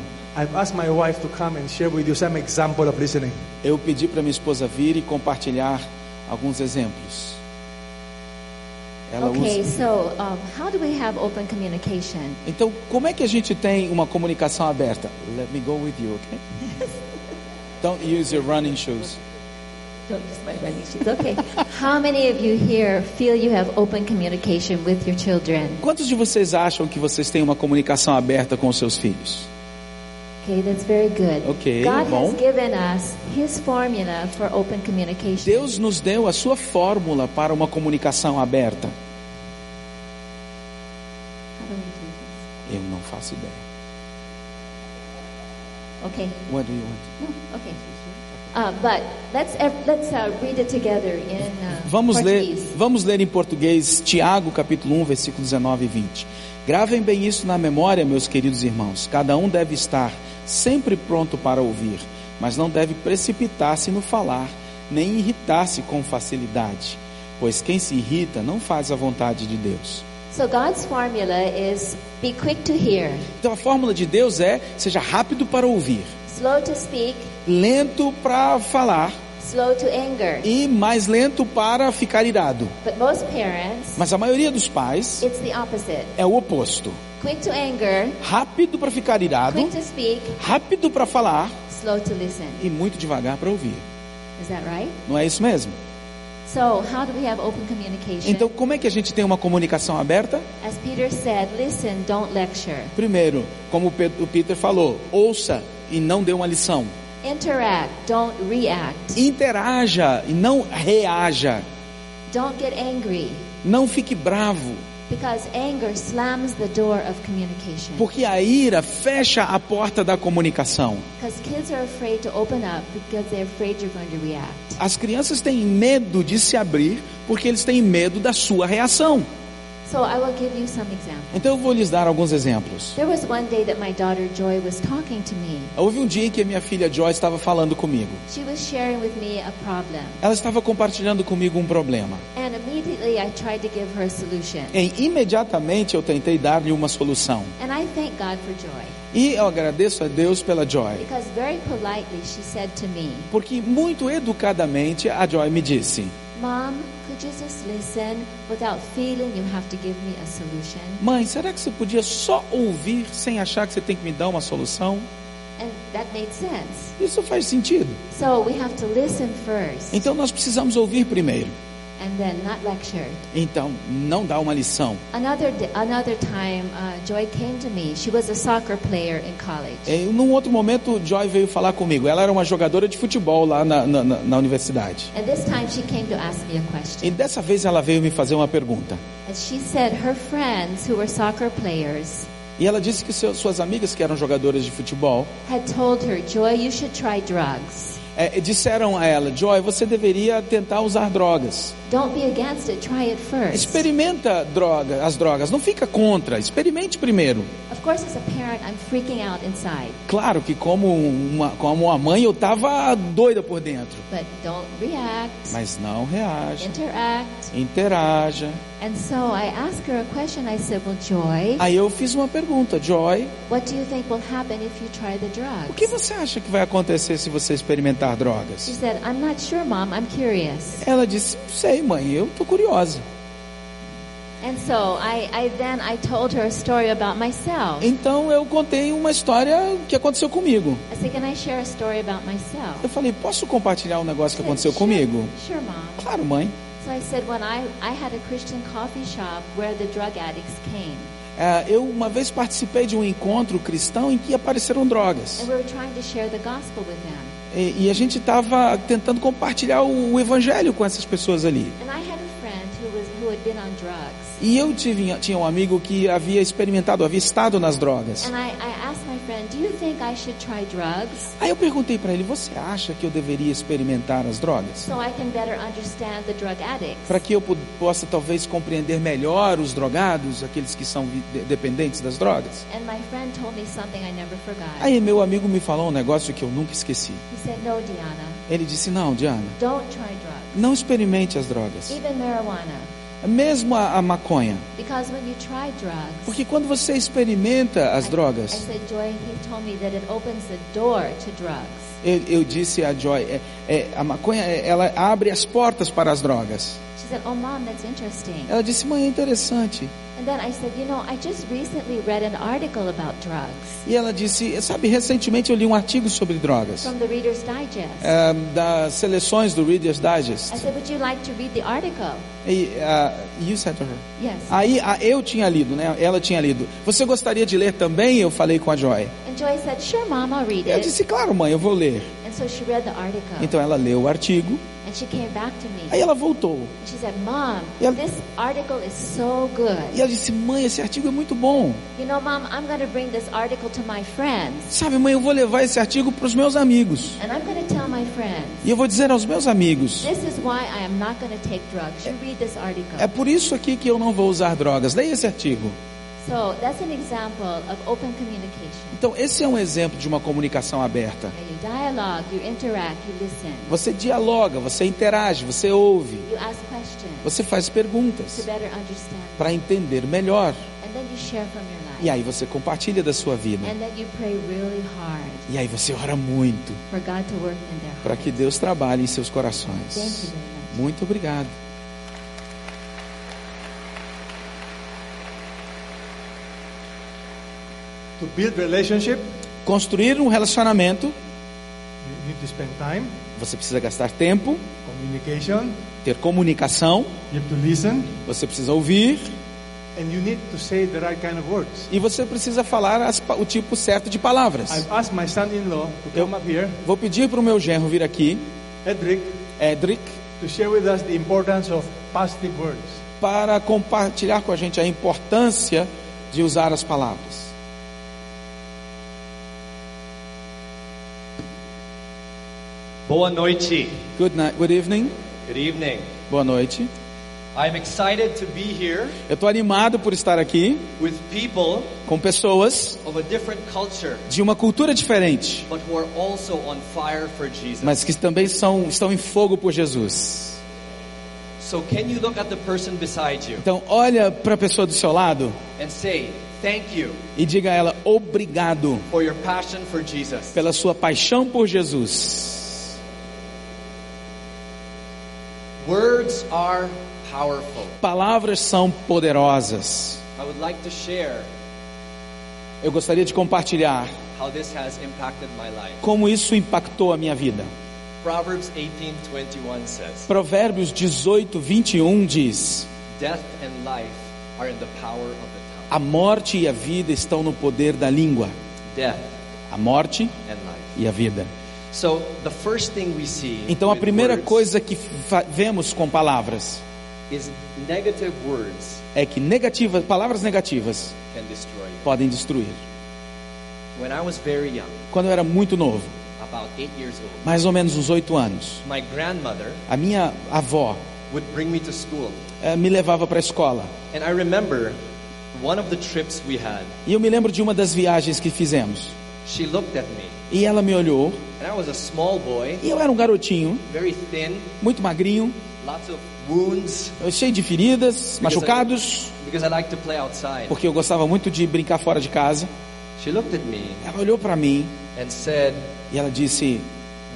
Eu pedi para minha esposa vir e compartilhar alguns exemplos. Ela Okay, usa. so um, how do we have open communication? Então, como é que a gente tem uma comunicação aberta? Let me go with you, okay? Don't use your running shoes. Don't use my running shoes. Okay. how many of you here feel you have open communication with your children? Quantos de vocês acham que vocês têm uma comunicação aberta com os seus filhos? Okay, that's very good. Okay, God bom. has given us His formula for open communication. Deus nos deu a sua fórmula para uma comunicação aberta. Eu não faço ideia. Okay. What do you want? No. Okay. Uh, but let's ev- let's uh, read it together in uh, Vamos ler, Portuguese. vamos ler em português Tiago capítulo 1, versículo 19 e 20. Gravem bem isso na memória, meus queridos irmãos. Cada um deve estar sempre pronto para ouvir, mas não deve precipitar-se no falar, nem irritar-se com facilidade, pois quem se irrita não faz a vontade de Deus. So God's formula is be quick to hear, Então a fórmula de Deus é seja rápido para ouvir, slow to speak, lento para falar slow to anger. e mais lento para ficar irado. But most parents, Mas a maioria dos pais it's the opposite. é o oposto. Quick to anger, rápido para ficar irado, quick to speak, rápido para falar slow to listen. e muito devagar para ouvir. Is that right? Não é isso mesmo? So, how do we have open communication? Então, como é que a gente tem uma comunicação aberta? As Peter said, listen, don't lecture. Primeiro, como o Pe- o Peter falou, ouça e não dê uma lição. Interact, don't react. Interaja e não reaja. Don't get angry Não fique bravo, because anger slams the door of communication. porque a ira fecha a porta da comunicação. Because kids are afraid to open up because they're afraid you're going to react. As crianças têm medo de se abrir porque eles têm medo da sua reação. So I will give you some examples. Então eu vou lhes dar alguns exemplos. There was one day that my daughter Joy was talking to me. Houve um dia em que a minha filha Joy estava falando comigo. She was sharing with me a problem. Ela estava compartilhando comigo um problema. And immediately I tried to give her a solution. E imediatamente eu tentei dar-lhe uma solução. And I thank God for Joy. E eu agradeço a Deus pela Joy. Because very politely she said to me, Porque muito educadamente a Joy me disse: Mom, could you just listen without feeling you have to give me a solution? Mãe, será que você podia só ouvir sem achar que você tem que me dar uma solução? And that made sense. Isso faz sentido. So we have to listen first Então nós precisamos ouvir primeiro. And then not lecture. Então, não dá uma lição. Another another time, uh, Joy came to me. She was a soccer player in college. E, num outro momento, Joy veio falar comigo. Ela era uma jogadora de futebol lá na, na, na- universidade. And this time she came to ask me a E question. dessa vez ela veio me fazer uma pergunta. And she said her friends who were soccer players E ela disse que seu- suas amigas que eram jogadoras de futebol had told her, Joy, you should try drugs. é, disseram a ela, Joy, você deveria tentar usar drogas. Don't be against it. Try it first. Experimenta droga, as drogas, não fica contra, experimente primeiro. Of course, as a parent, I'm freaking out inside, Claro que como uma, como uma mãe eu estava doida por dentro, but don't react. mas não reaja, Interact. interaja. And so I asked her a question. I said, Well, Joy, Aí eu fiz uma pergunta, Joy, what do you think will happen if you try the o que drugs? você acha que vai acontecer se você experimentar She drogas? said, I'm not sure, Mom. I'm curious. Ela disse, não sei mãe, eu tô curiosa. And so I, I then I told her a story about myself. Então eu contei uma história que aconteceu comigo. I said, Can I share a story about myself? Eu falei, posso compartilhar um negócio que aconteceu comigo? Claro, mãe. So I said, when I, I had a Christian coffee shop where the drug addicts came. É, eu uma vez participei de um encontro cristão em que apareceram drogas. E, e a gente estava tentando compartilhar o, o evangelho com essas pessoas ali. Who, was, who. E eu tive, tinha um amigo que havia experimentado, havia estado nas drogas. And I, I I should try drugs Aí eu perguntei para ele: Você acha que eu deveria experimentar as drogas? so I can better understand the drug addicts? Para que eu possa talvez compreender melhor os drogados, aqueles que são dependentes das drogas? And my friend told me something I never forgot. Aí meu amigo me falou um negócio que eu nunca esqueci. He said, No, Diana, Ele disse: Não, Diana, don't try drugs, não experimente as drogas, even marijuana. Mesmo a, a maconha, drugs, porque quando você experimenta as I drogas, said, Joy, eu, eu disse a Joy, é, é, a maconha é, ela abre as portas para as drogas. Said, Oh, mom, that's interesting. Ela disse: Mãe, é interessante. And then I said, You know, I just recently read an article about drugs E ela disse: Sabe, recentemente eu li um artigo sobre drogas. from the Reader's Digest. é, das seleções do Reader's Digest. I said, Would you like to read the article? E, ah, you said to her. Yes. Aí ah, eu tinha lido, né? Ela tinha lido. Você gostaria de ler também? Eu falei com a Joy. And Joy said, Sure, mom, I'll read Eu it. disse: Claro, mãe, eu vou ler. And so she read the article. Então ela leu o artigo. And she came back to me. Aí ela voltou. Said, Mom, E ela- this article is so good. E ela disse: Mãe, esse artigo é muito bom. You know, Mom, I'm going to bring this article to my friends. Sabe, mãe, eu vou levar esse artigo para os meus amigos. And I'm going to tell my friends. E eu vou dizer aos meus amigos. This is why I am not going to take drugs. You read this article. É por isso aqui que eu não vou usar drogas. Leia esse artigo. So that's an example of open communication. Então, esse é um exemplo de uma comunicação aberta. You dialogue, you interact, you listen, Você dialoga, você interage, você ouve, you ask questions você faz perguntas para entender melhor. And then you share from your E life. aí você compartilha da sua vida. And then you pray really hard E aí você ora muito para que Deus trabalhe em seus Thank corações. Muito obrigado. To build relationship, Construir um relacionamento, you need to spend time, você precisa gastar tempo, communication, ter comunicação, you have to listen, você precisa ouvir and you need to say the right kind of words. e você precisa falar as o tipo certo de palavras. I've asked my son-in-law to come up here, Vou pedir para o meu genro vir aqui, Edric, Edric, to share with us the importance of positive words. para compartilhar com a gente a importância de usar as palavras. Boa noite. Good night, good evening, Good evening. boa noite. I'm excited to be here Eu estou animado por estar aqui with people com pessoas of a different culture, de uma cultura diferente, but who are also on fire for Jesus. mas que também são, estão em fogo por Jesus. So can you look at the person beside you Então, olha para a pessoa do seu lado and say, "Thank you e diga a ela obrigado for your passion for Jesus." pela sua paixão por Jesus. Words are powerful. Palavras são poderosas. I would like to share Eu gostaria de compartilhar how this has impacted my life. como isso impactou a minha vida. Proverbs 18:21 says, Provérbios 18, 21 diz: "Death and life are in the power of the tongue." A morte e a vida estão no poder da língua. Death A morte and life. e a vida. So the first thing we see Então a primeira coisa que vemos com palavras is negative words é que negativas, palavras negativas can destroy you. podem destruir. When I was very young, Quando eu era muito novo, about eight years old, mais ou menos uns oito anos, my grandmother a minha avó would bring me to school. eh, me levava para a escola. And I remember one of the trips we had, E eu me lembro de uma das viagens que fizemos. she looked at me. E ela me olhou, And I was a small boy, e eu era um garotinho, very thin, muito magrinho, wounds, cheio de feridas, machucados, because I like to play outside. porque eu gostava muito de brincar fora de casa. She looked at me Ela olhou para mim and said, e ela disse: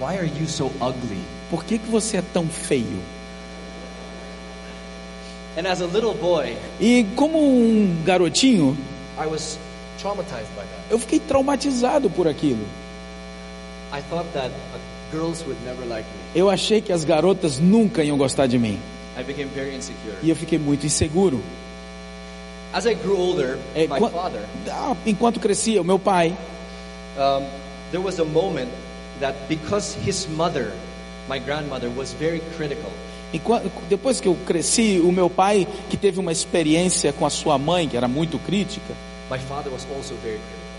Why are you so ugly? Por que, que você é tão feio? And as a little boy, E como um garotinho, I was traumatized by that. eu fiquei traumatizado por aquilo. Eu achei que as garotas nunca iam gostar de mim. I became very insecure. E eu fiquei muito inseguro. As I grew older, É, my father, Ah, Enquanto crescia, o meu pai, um, there was a moment that because his mother, my grandmother, was very critical, enquanto, depois que eu cresci, o meu pai, que teve uma experiência com a sua mãe, que era muito crítica,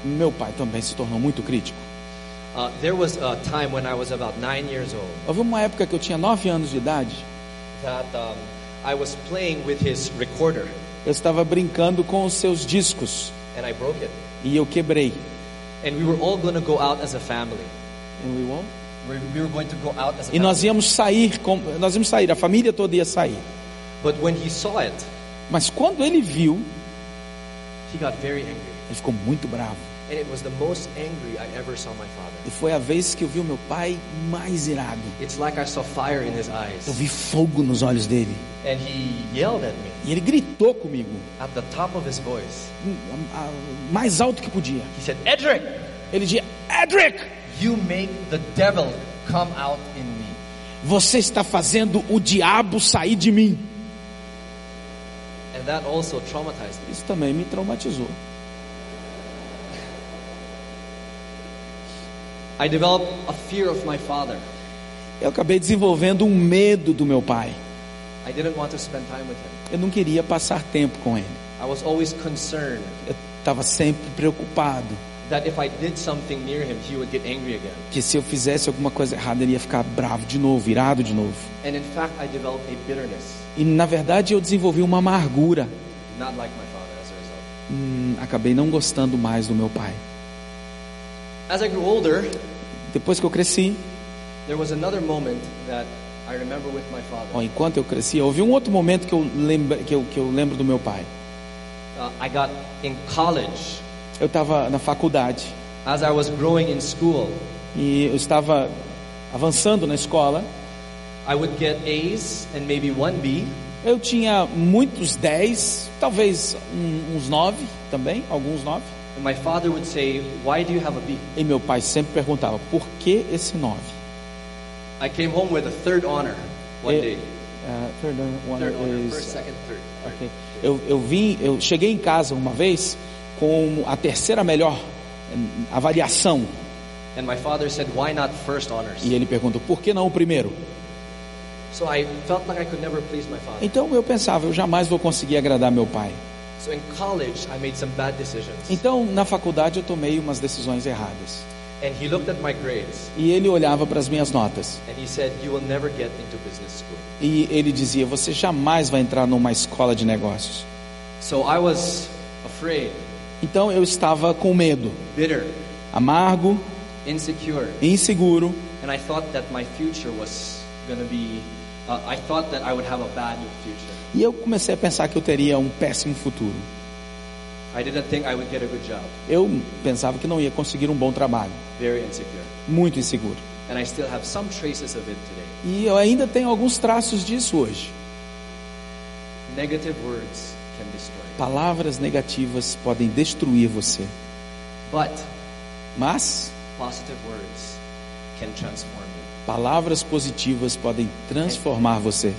meu pai também se tornou muito crítico. Uh, there was a time when I was about nine years old Houve uma época que eu tinha nove anos de idade, that um, I was playing with his recorder eu estava brincando com os seus discos and I broke it. e eu quebrei. And we were all going to go out as a family. We We we were going to go out as a E nós íamos sair, com, nós íamos sair, a família toda ia sair. But when he saw it, Mas quando ele viu, he got very angry. ele ficou muito bravo. And it was the most angry I ever saw my father. E foi a vez que eu vi o meu pai mais irado. It's like I saw fire in his eyes. Eu vi fogo nos olhos dele. And he yelled at me E ele gritou comigo, at the top of his voice. mais alto que podia. He said, Edric, Ele dizia: Edric, you make the devil come out in me. você está fazendo o diabo sair de mim. And that also traumatized me. Isso também me traumatizou. I developed a fear of my father. Eu acabei desenvolvendo um medo do meu pai. I didn't want to spend time with him. Eu não queria passar tempo com ele. I was always concerned Eu estava sempre preocupado that if I did something near him, he would get angry again. que se eu fizesse alguma coisa errada ele ia ficar bravo de novo, irado de novo. And in fact, I developed a bitterness, E na verdade eu desenvolvi uma amargura. not like my father as a result. Hum, acabei não gostando mais do meu pai. As I grew older, Depois que eu cresci, there was another moment that I remember with my ó, father. enquanto eu crescia, houve um outro momento que eu lembro, que eu, que eu lembro do meu pai. Uh, I got in college. Eu estava na faculdade As I was growing in school, e eu estava avançando na escola. I would get A's and maybe one B. Eu tinha muitos 10, talvez um- uns 9 também, alguns 9. And my father would say, Why do you have a B? E meu pai sempre perguntava, por que esse 9? I came home with a third honor one Eh, day. uh, third one Third honor, is- first, second, third. third. Ok. Eu, eu vim, eu cheguei em casa uma vez com a terceira melhor hum, avaliação And my father said, Why not first honors? e ele perguntou por que não o primeiro. So I felt like I could never please my father. Então eu pensava, eu jamais vou conseguir agradar meu pai. So in college, I made some bad decisions. Então na faculdade eu tomei umas decisões erradas. And he looked at my grades. E ele olhava para as minhas notas. And he said, You will never get into business school. e ele dizia, você jamais vai entrar numa escola de negócios. So I was afraid, Então eu estava com medo, bitter, amargo, insecure, inseguro. And I thought that my future was going to be, uh, I thought that I would have a bad future. E eu comecei a pensar que eu teria um péssimo futuro. I didn't think I would get a good job. Eu pensava que não ia conseguir um bom trabalho, Very insecure. muito inseguro. And I still have some traces of it today. E eu ainda tenho alguns traços disso hoje. Negative words can destroy. Palavras negativas podem destruir você, But mas positive words can transform you palavras positivas podem transformar você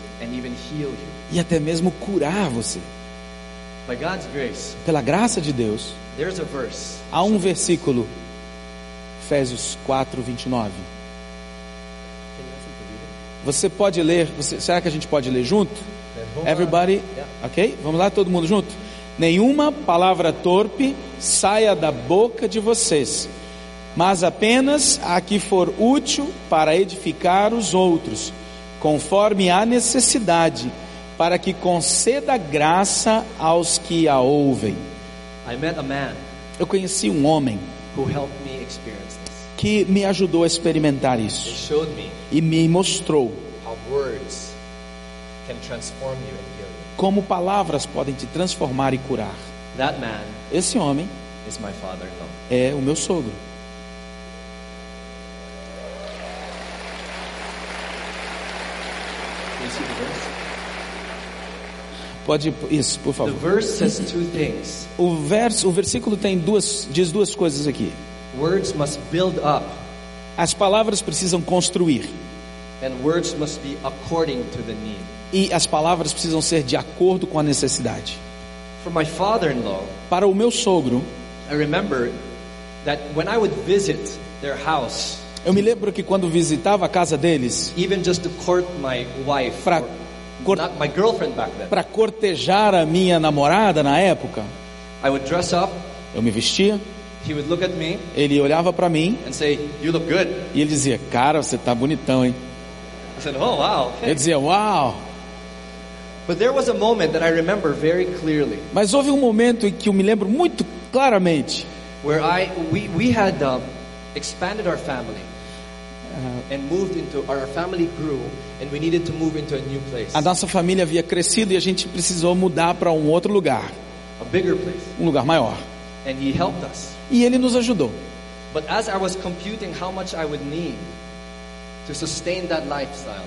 e até mesmo curar você. Grace, Pela graça de Deus, verse. há um versículo, Efésios 4, 29. Você pode ler, você- será que a gente pode ler junto? Everybody, ok? Vamos lá, todo mundo junto? Nenhuma palavra torpe saia da boca de vocês, mas apenas a que for útil para edificar os outros, conforme a necessidade, para que conceda graça aos que a ouvem. Eu conheci um homem me que me ajudou a experimentar isso me e me mostrou como palavras podem te transformar e curar. Esse homem é o meu sogro. Can you see the verse? Pode isso, por favor. O verso, o versículo tem duas diz duas coisas aqui. Words must build up, As palavras precisam construir and words must be according to the need. e as palavras precisam ser de acordo com a necessidade. For my father-in-law, Para o meu sogro, I remember that when I would visit their house, eu me lembro que quando visitava a casa deles even just to court my wife, Pra cor- not my girlfriend back then, para cortejar a minha namorada na época, I would dress up. eu me vestia, He would look at me ele olhava para mim and say, "You look good." e ele dizia: "Cara, você tá bonitão, hein?" I said, "Oh wow." okay." Eu dizia: "Uau!" But there was a moment that I remember very clearly Mas houve um momento em que eu me lembro muito claramente where I we we had um, expanded our family and moved into our family grew and we needed to move into a new place, a nossa família havia crescido e a gente precisou mudar para um outro lugar, a bigger place, um lugar maior. and he helped us. E ele nos ajudou.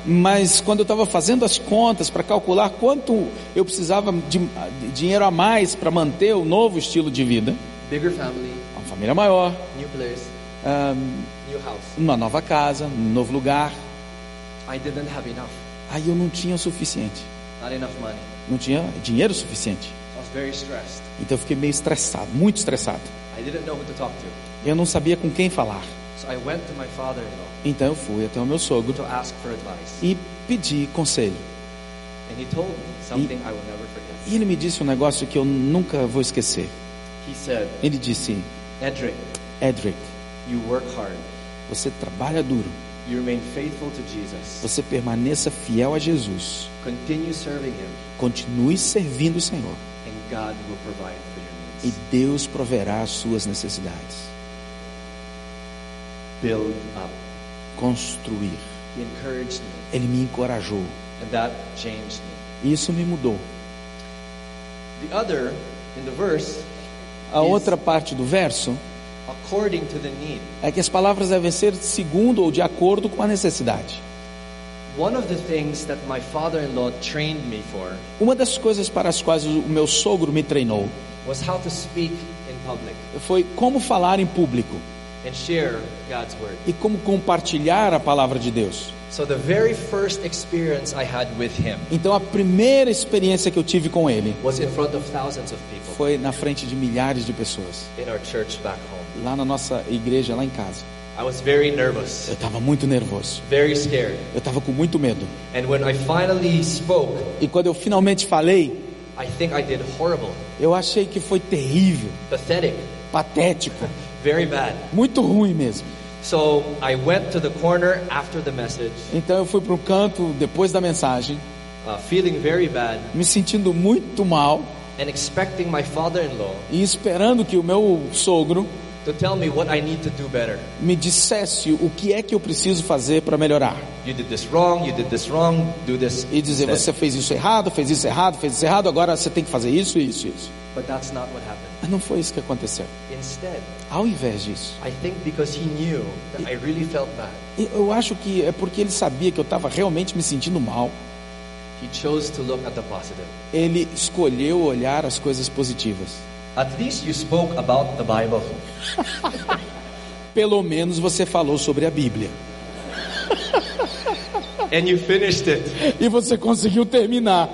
Mas quando eu estava fazendo as contas para calcular quanto eu precisava de, dinheiro a mais para manter o novo estilo de vida, uma família maior, new house, uma nova casa, um novo lugar, I didn't have enough, aí eu não tinha o suficiente, not enough money. não tinha dinheiro suficiente. I was very stressed. Então eu fiquei meio estressado, muito estressado. I didn't know who to talk to. Eu não sabia com quem falar. So I went to my father-in-law Então eu fui até o meu sogro e pedi conselho. And he told me something I will never forget. E ele me disse um negócio que eu nunca vou esquecer. He said, Ele disse: Edric, Edric, you work hard. você trabalha duro, Você permaneça fiel a Jesus, Continue serving Him, continue servindo o Senhor and God will provide for your e. Deus proverá as suas necessidades. Build up. Construir. He encouraged me, Ele me encorajou. and that changed me. Isso me mudou. A outra parte do verso according to the need. é que as palavras devem ser segundo ou de acordo com a necessidade. One of the things that my father-in-law trained me for Uma das coisas para as quais o meu sogro me treinou was how to speak in public foi como falar em público and share God's word. e como compartilhar a palavra de Deus. So the very first experience I had with him Então a primeira experiência que eu tive com ele was in front of thousands of people foi na frente de milhares de pessoas, in our church back home. Lá na nossa igreja, lá em casa. I was very nervous, Eu estava muito nervoso, very scared. eu estava com muito medo. And when I finally spoke, E quando eu finalmente falei, I think I did horrible, eu achei que foi terrível, pathetic, patético, very bad. muito ruim mesmo. So I went to the corner after the message, Então eu fui para o canto depois da mensagem, uh, feeling very bad me sentindo muito mal and expecting my father-in-law e esperando que o meu sogro to tell me what I need to do better. me dissesse o que é que eu preciso fazer para melhorar. You did this wrong, you did this wrong, do this. E dizer, você fez isso errado, fez isso errado, fez isso errado, agora você tem que fazer isso, isso, isso. But that's not what happened. Mas não foi isso que aconteceu. Instead, Ao invés disso, I think because he knew that I really felt bad, eu acho que é porque ele sabia que eu estava realmente me sentindo mal. he chose to look at the positive. Ele escolheu olhar as coisas positivas. At least you spoke about the Bible. Pelo menos você falou sobre a Bíblia. And you finished it. E você conseguiu terminar.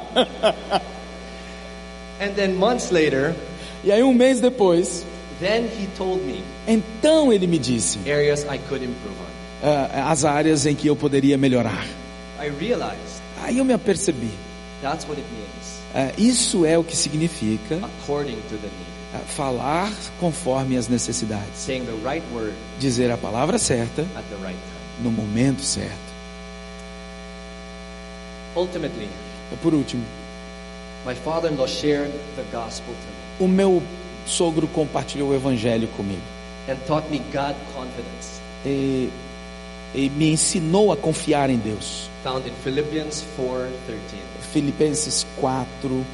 And then months later, E aí um mês depois, then he told me então ele me disse areas I could improve on. ah, as áreas em que eu poderia melhorar. I realized Aí eu me apercebi. that's what it means, ah, isso é o que significa according to the need. Falar conforme as necessidades. Right Dizer a palavra certa right no momento certo. Ultimately, Por último, my father-in-law shared the gospel to me o meu sogro compartilhou o evangelho comigo and taught me God confidence, e, e me ensinou a confiar em Deus. found in Philippians 4:13. Filipenses 4,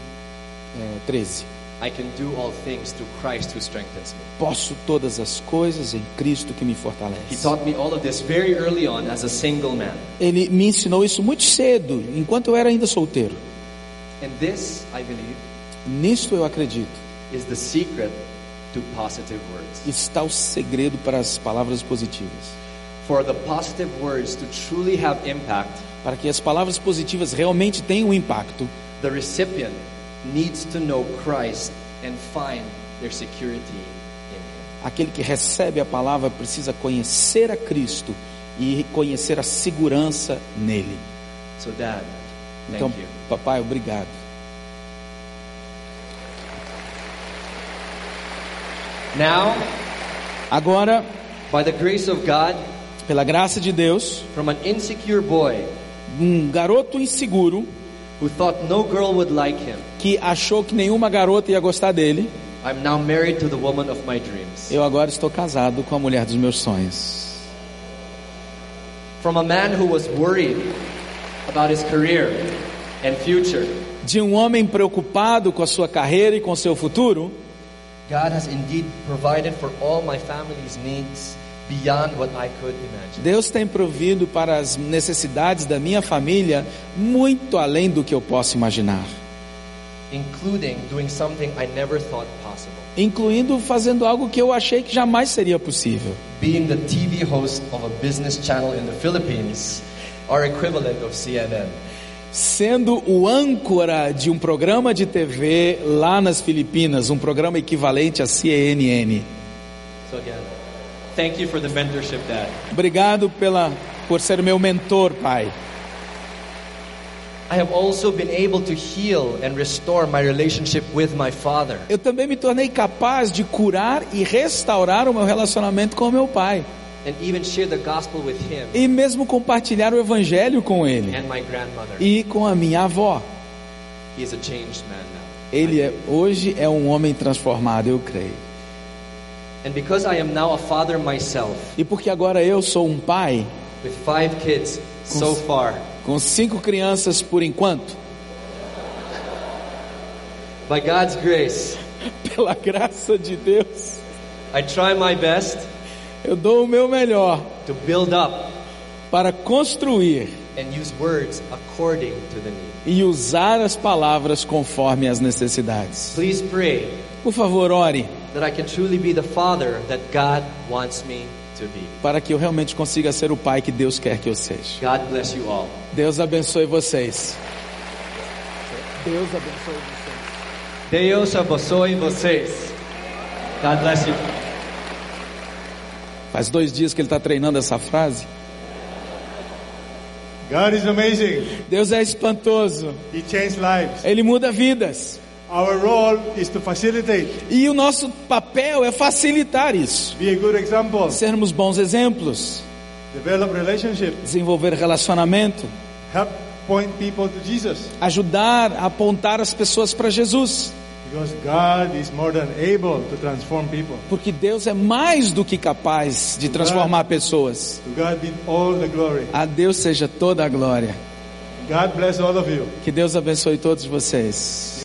é, 13. I can do all things through Christ who strengthens me. Posso todas as coisas em Cristo que me He fortalece. taught me all of this very early on as a single man. Ele me ensinou isso muito cedo, enquanto eu era ainda solteiro. And this, I believe, Nisto eu acredito. is the secret to positive words. Está o segredo para as palavras positivas. For the positive words to truly have impact, Para que as palavras positivas realmente tenham impacto, the recipient needs to know Christ and find their security in Him. aquele que recebe a palavra precisa conhecer a Cristo e conhecer a segurança nele. So, Dad, thank Então, you. papai, obrigado. Now, Agora, by the grace of God, pela graça de Deus, from an insecure boy um garoto inseguro who thought no girl would like him, que achou que nenhuma garota ia gostar dele, I'm now married to the woman of my dreams. eu agora estou casado com a mulher dos meus sonhos. From a man who was worried about his career and future, De um homem preocupado com a sua carreira e com o seu futuro, God has indeed provided for all my family's needs beyond what I could imagine. Deus tem provido para as necessidades da minha família muito além do que eu posso imaginar, including doing something I never thought possible. incluindo fazendo algo que eu achei que jamais seria possível. Being the TV host of a business channel in the Philippines, our equivalent of CNN. Sendo o âncora de um programa de TV lá nas Filipinas, um programa equivalente à CNN. So again, thank you for the mentorship, Dad. Obrigado pela por ser meu mentor, pai. I have also been able to heal and restore my relationship with my father. Eu também me tornei capaz de curar e restaurar o meu relacionamento com o meu pai and even share the gospel with him e mesmo compartilhar o evangelho com ele and my grandmother. e com a minha avó. He is a changed man now. Ele é, hoje é um homem transformado, eu creio. And because I am now a father myself, E porque agora eu sou um pai with five kids so far, com cinco crianças por enquanto, by God's grace, pela graça de Deus, I try my best eu dou o meu melhor to build up para construir and use words according to the need. e usar as palavras conforme as necessidades. Please pray Por favor, ore that I can truly be the father that God wants me to be. para que eu realmente consiga ser o pai que Deus quer que eu seja. God bless you all. Deus abençoe vocês. Deus abençoe vocês. Deus abençoe vocês. God bless you. Faz dois dias que ele está treinando essa frase. God is amazing. Deus é espantoso. He lives. Ele muda vidas. Our role is to facilitate, E o nosso papel é facilitar isso. be a good example, Sermos bons exemplos, develop relationship, desenvolver relacionamento, help point people to Jesus. ajudar a apontar as pessoas para Jesus. Because God is more than able to transform people. Porque Deus é mais do que capaz de transformar pessoas. To God be all the glory. A Deus seja toda a glória. God bless all of you. Que Deus abençoe todos vocês.